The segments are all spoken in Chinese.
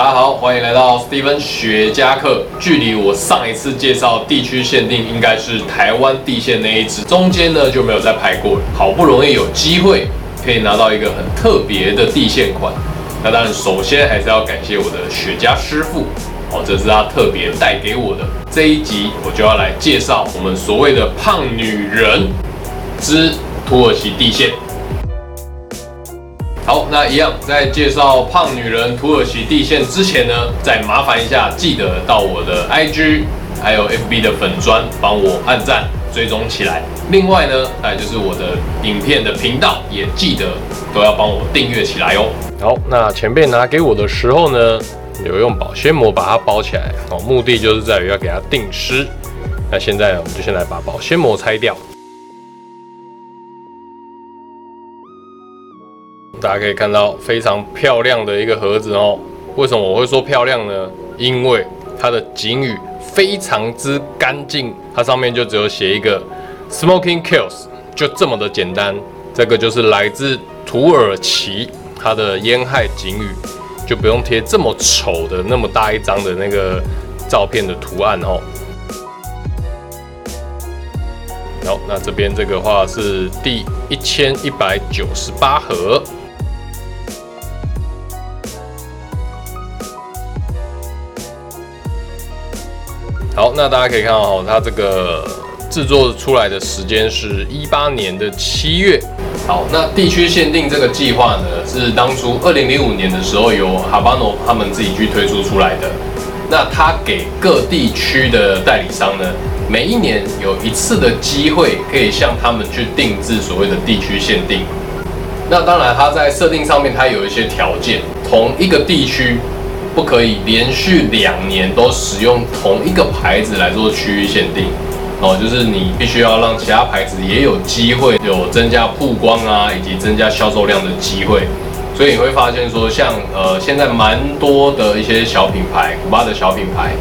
大家好，欢迎来到 Steven 雪茄课。距离我上一次介绍地区限定，应该是台湾地线那一支，中间呢就没有再拍过了。好不容易有机会可以拿到一个很特别的地线款，那当然首先还是要感谢我的雪茄师傅哦，这是他特别带给我的。这一集我就要来介绍我们所谓的胖女人之土耳其地线。好，那一样在介绍胖女人土耳其地线之前呢，再麻烦一下，记得到我的 IG 还有 FB 的粉砖帮我按赞追踪起来。另外呢，哎，就是我的影片的频道也记得都要帮我订阅起来哦。好，那前辈拿给我的时候呢，有用保鲜膜把它包起来哦，目的就是在于要给它定湿。那现在我们就先来把保鲜膜拆掉。大家可以看到非常漂亮的一个盒子哦。为什么我会说漂亮呢？因为它的警语非常之干净，它上面就只有写一个 “Smoking Kills”，就这么的简单。这个就是来自土耳其它的烟害警语，就不用贴这么丑的那么大一张的那个照片的图案哦。好，那这边这个话是第一千一百九十八盒。好，那大家可以看到哈，它这个制作出来的时间是一八年的七月。好，那地区限定这个计划呢，是当初二零零五年的时候由哈巴诺他们自己去推出出来的。那他给各地区的代理商呢，每一年有一次的机会，可以向他们去定制所谓的地区限定。那当然，它在设定上面它有一些条件，同一个地区。不可以连续两年都使用同一个牌子来做区域限定哦，就是你必须要让其他牌子也有机会有增加曝光啊，以及增加销售量的机会。所以你会发现说，像呃现在蛮多的一些小品牌，古巴的小品牌，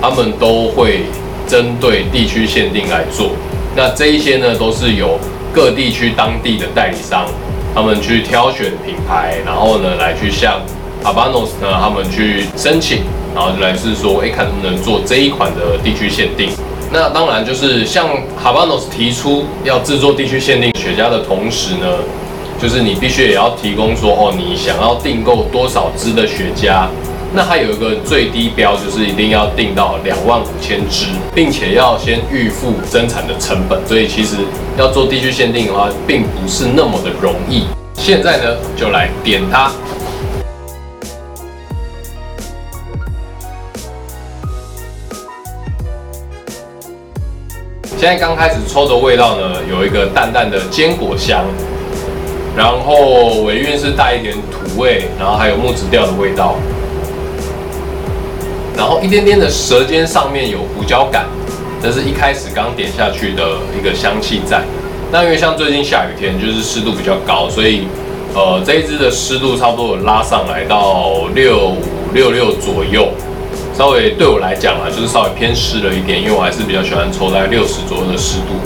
他们都会针对地区限定来做。那这一些呢，都是由各地区当地的代理商，他们去挑选品牌，然后呢来去向。哈巴诺斯呢，他们去申请，然后就来是说，哎，看能不能做这一款的地区限定。那当然就是向哈巴诺斯提出要制作地区限定雪茄的同时呢，就是你必须也要提供说，哦，你想要订购多少支的雪茄，那它有一个最低标，就是一定要订到两万五千支，并且要先预付生产的成本。所以其实要做地区限定的话，并不是那么的容易。现在呢，就来点它。现在刚开始抽的味道呢，有一个淡淡的坚果香，然后尾韵是带一点土味，然后还有木质调的味道，然后一点点的舌尖上面有胡椒感，这是一开始刚点下去的一个香气在。那因为像最近下雨天，就是湿度比较高，所以呃这一支的湿度差不多有拉上来到六五六六左右。稍微对我来讲啊，就是稍微偏湿了一点，因为我还是比较喜欢抽在六十左右的湿度。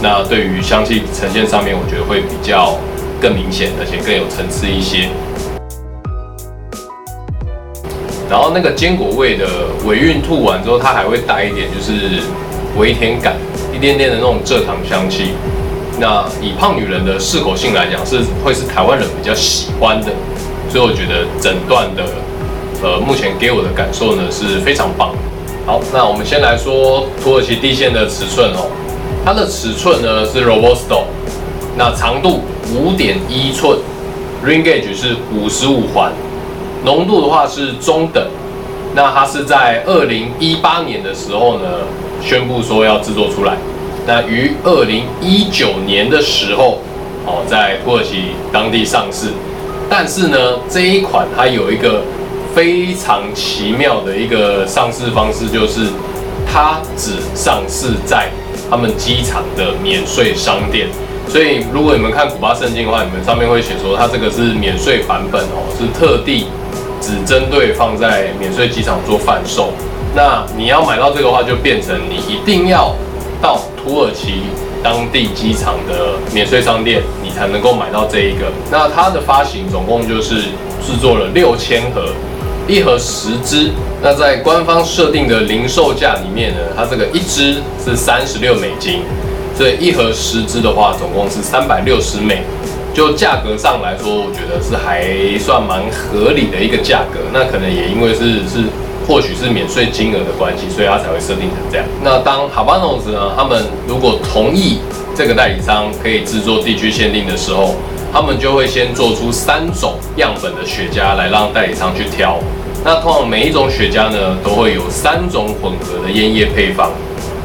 那对于香气呈现上面，我觉得会比较更明显，而且更有层次一些。然后那个坚果味的尾韵吐完之后，它还会带一点就是微甜感，一点点的那种蔗糖香气。那以胖女人的适口性来讲，是会是台湾人比较喜欢的，所以我觉得整段的。呃，目前给我的感受呢是非常棒。好，那我们先来说土耳其地线的尺寸哦。它的尺寸呢是 Robusto，那长度五点一寸，Ring Gauge 是五十五环，浓度的话是中等。那它是在二零一八年的时候呢宣布说要制作出来，那于二零一九年的时候哦在土耳其当地上市。但是呢这一款它有一个非常奇妙的一个上市方式，就是它只上市在他们机场的免税商店。所以，如果你们看古巴圣经的话，你们上面会写说它这个是免税版本哦，是特地只针对放在免税机场做贩售。那你要买到这个的话，就变成你一定要到土耳其当地机场的免税商店，你才能够买到这一个。那它的发行总共就是制作了六千盒。一盒十支。那在官方设定的零售价里面呢，它这个一支是三十六美金，所以一盒十支的话，总共是三百六十美。就价格上来说，我觉得是还算蛮合理的一个价格。那可能也因为是是或许是免税金额的关系，所以它才会设定成这样。那当 Habanos 呢，他们如果同意这个代理商可以制作地区限定的时候，他们就会先做出三种样本的雪茄来让代理商去挑。那通常每一种雪茄呢，都会有三种混合的烟叶配方。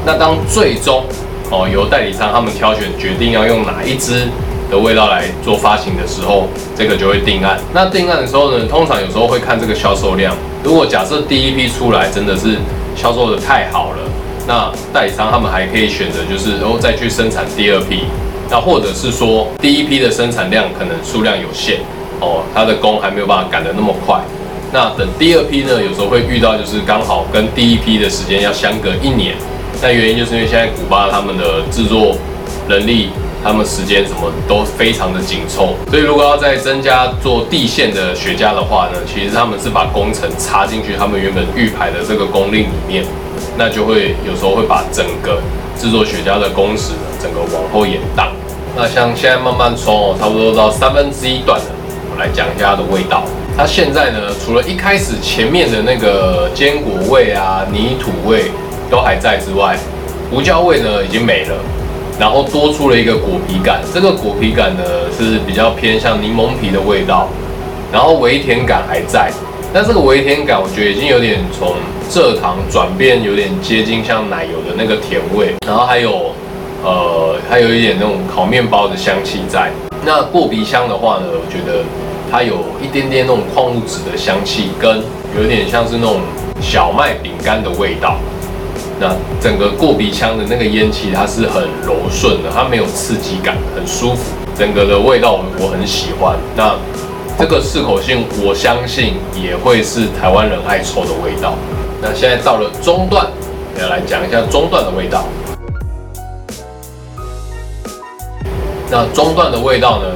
那当最终哦由代理商他们挑选决定要用哪一支。的味道来做发行的时候，这个就会定案。那定案的时候呢，通常有时候会看这个销售量。如果假设第一批出来真的是销售的太好了，那代理商他们还可以选择就是然后再去生产第二批。那或者是说第一批的生产量可能数量有限哦，他的工还没有办法赶得那么快。那等第二批呢，有时候会遇到就是刚好跟第一批的时间要相隔一年。那原因就是因为现在古巴他们的制作能力。他们时间什么都非常的紧凑，所以如果要再增加做地线的雪茄的话呢，其实他们是把工程插进去他们原本预排的这个工令里面，那就会有时候会把整个制作雪茄的工时整个往后延宕。那像现在慢慢冲哦，差不多到三分之一段了，我来讲一下它的味道。它现在呢，除了一开始前面的那个坚果味啊、泥土味都还在之外，胡椒味呢已经没了。然后多出了一个果皮感，这个果皮感呢是比较偏向柠檬皮的味道，然后微甜感还在，但这个微甜感我觉得已经有点从蔗糖转变有点接近像奶油的那个甜味，然后还有呃还有一点那种烤面包的香气在。那过鼻香的话呢，我觉得它有一点点那种矿物质的香气，跟有点像是那种小麦饼干的味道。那整个过鼻腔的那个烟气，它是很柔顺的，它没有刺激感，很舒服。整个的味道我很喜欢。那这个适口性，我相信也会是台湾人爱抽的味道。那现在到了中段，要来讲一下中段的味道。那中段的味道呢，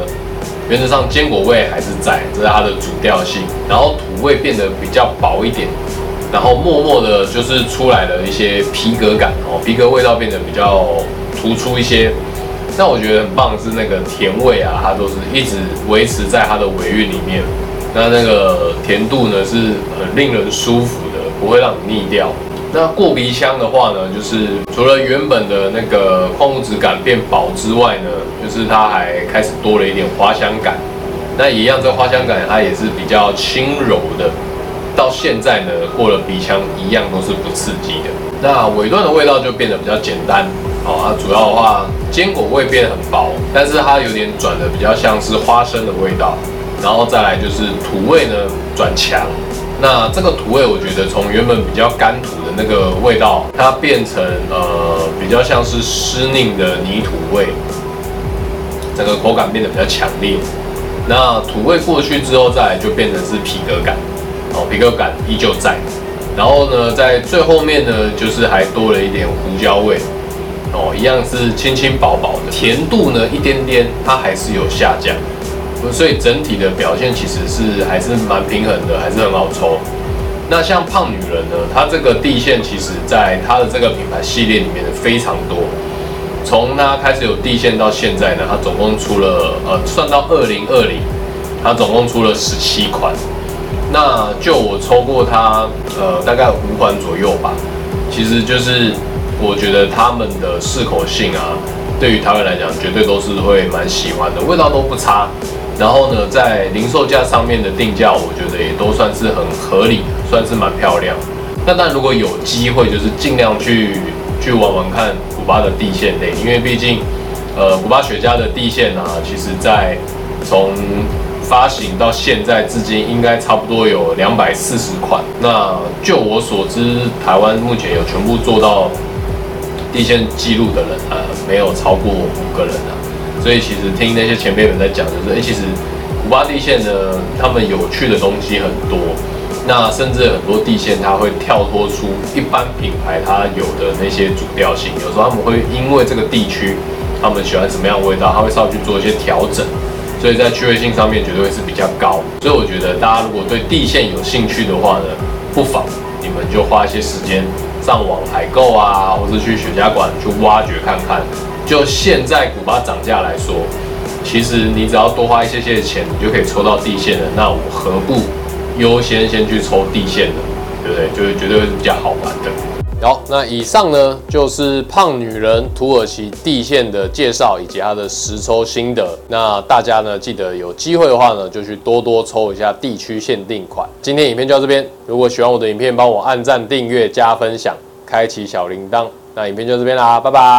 原则上坚果味还是在，这是它的主调性。然后土味变得比较薄一点。然后默默的，就是出来了一些皮革感哦，皮革味道变得比较突出一些。那我觉得很棒是那个甜味啊，它都是一直维持在它的尾韵里面。那那个甜度呢，是很令人舒服的，不会让你腻掉。那过鼻腔的话呢，就是除了原本的那个矿物质感变薄之外呢，就是它还开始多了一点花香感。那一样，这花香感它也是比较轻柔的。到现在呢，过了鼻腔一样都是不刺激的。那尾段的味道就变得比较简单，好，它主要的话坚果味变很薄，但是它有点转的比较像是花生的味道。然后再来就是土味呢转强，那这个土味我觉得从原本比较干土的那个味道，它变成呃比较像是湿腻的泥土味，整个口感变得比较强烈。那土味过去之后，再来就变成是皮革感。哦，皮革感依旧在，然后呢，在最后面呢，就是还多了一点胡椒味，哦，一样是轻轻薄薄的，甜度呢一点点，它还是有下降，所以整体的表现其实是还是蛮平衡的，还是很好抽。那像胖女人呢，它这个地线其实在它的这个品牌系列里面的非常多，从它开始有地线到现在呢，它总共出了呃，算到二零二零，它总共出了十七款。那就我抽过它，呃，大概五款左右吧。其实就是我觉得他们的适口性啊，对于台湾来讲，绝对都是会蛮喜欢的，味道都不差。然后呢，在零售价上面的定价，我觉得也都算是很合理，算是蛮漂亮。那但如果有机会，就是尽量去去玩玩看古巴的地线类，因为毕竟，呃，古巴雪茄的地线啊，其实在从发行到现在至今，应该差不多有两百四十款。那就我所知，台湾目前有全部做到地线记录的人，呃，没有超过五个人啊。所以其实听那些前辈们在讲，就是哎，其实古巴地线呢，他们有趣的东西很多。那甚至很多地线，它会跳脱出一般品牌它有的那些主调性。有时候他们会因为这个地区，他们喜欢什么样的味道，他会稍微去做一些调整。所以在趣味性上面绝对会是比较高。所以我觉得大家如果对地线有兴趣的话呢，不妨你们就花一些时间上网采购啊，或是去雪茄馆去挖掘看看。就现在古巴涨价来说，其实你只要多花一些些钱，你就可以抽到地线的。那我何不优先先去抽地线的，对不对？就是绝对会比较好玩的。好，那以上呢就是胖女人土耳其地线的介绍以及它的实抽心得。那大家呢记得有机会的话呢，就去多多抽一下地区限定款。今天影片就到这边，如果喜欢我的影片，帮我按赞、订阅、加分享，开启小铃铛。那影片就到这边啦，拜拜。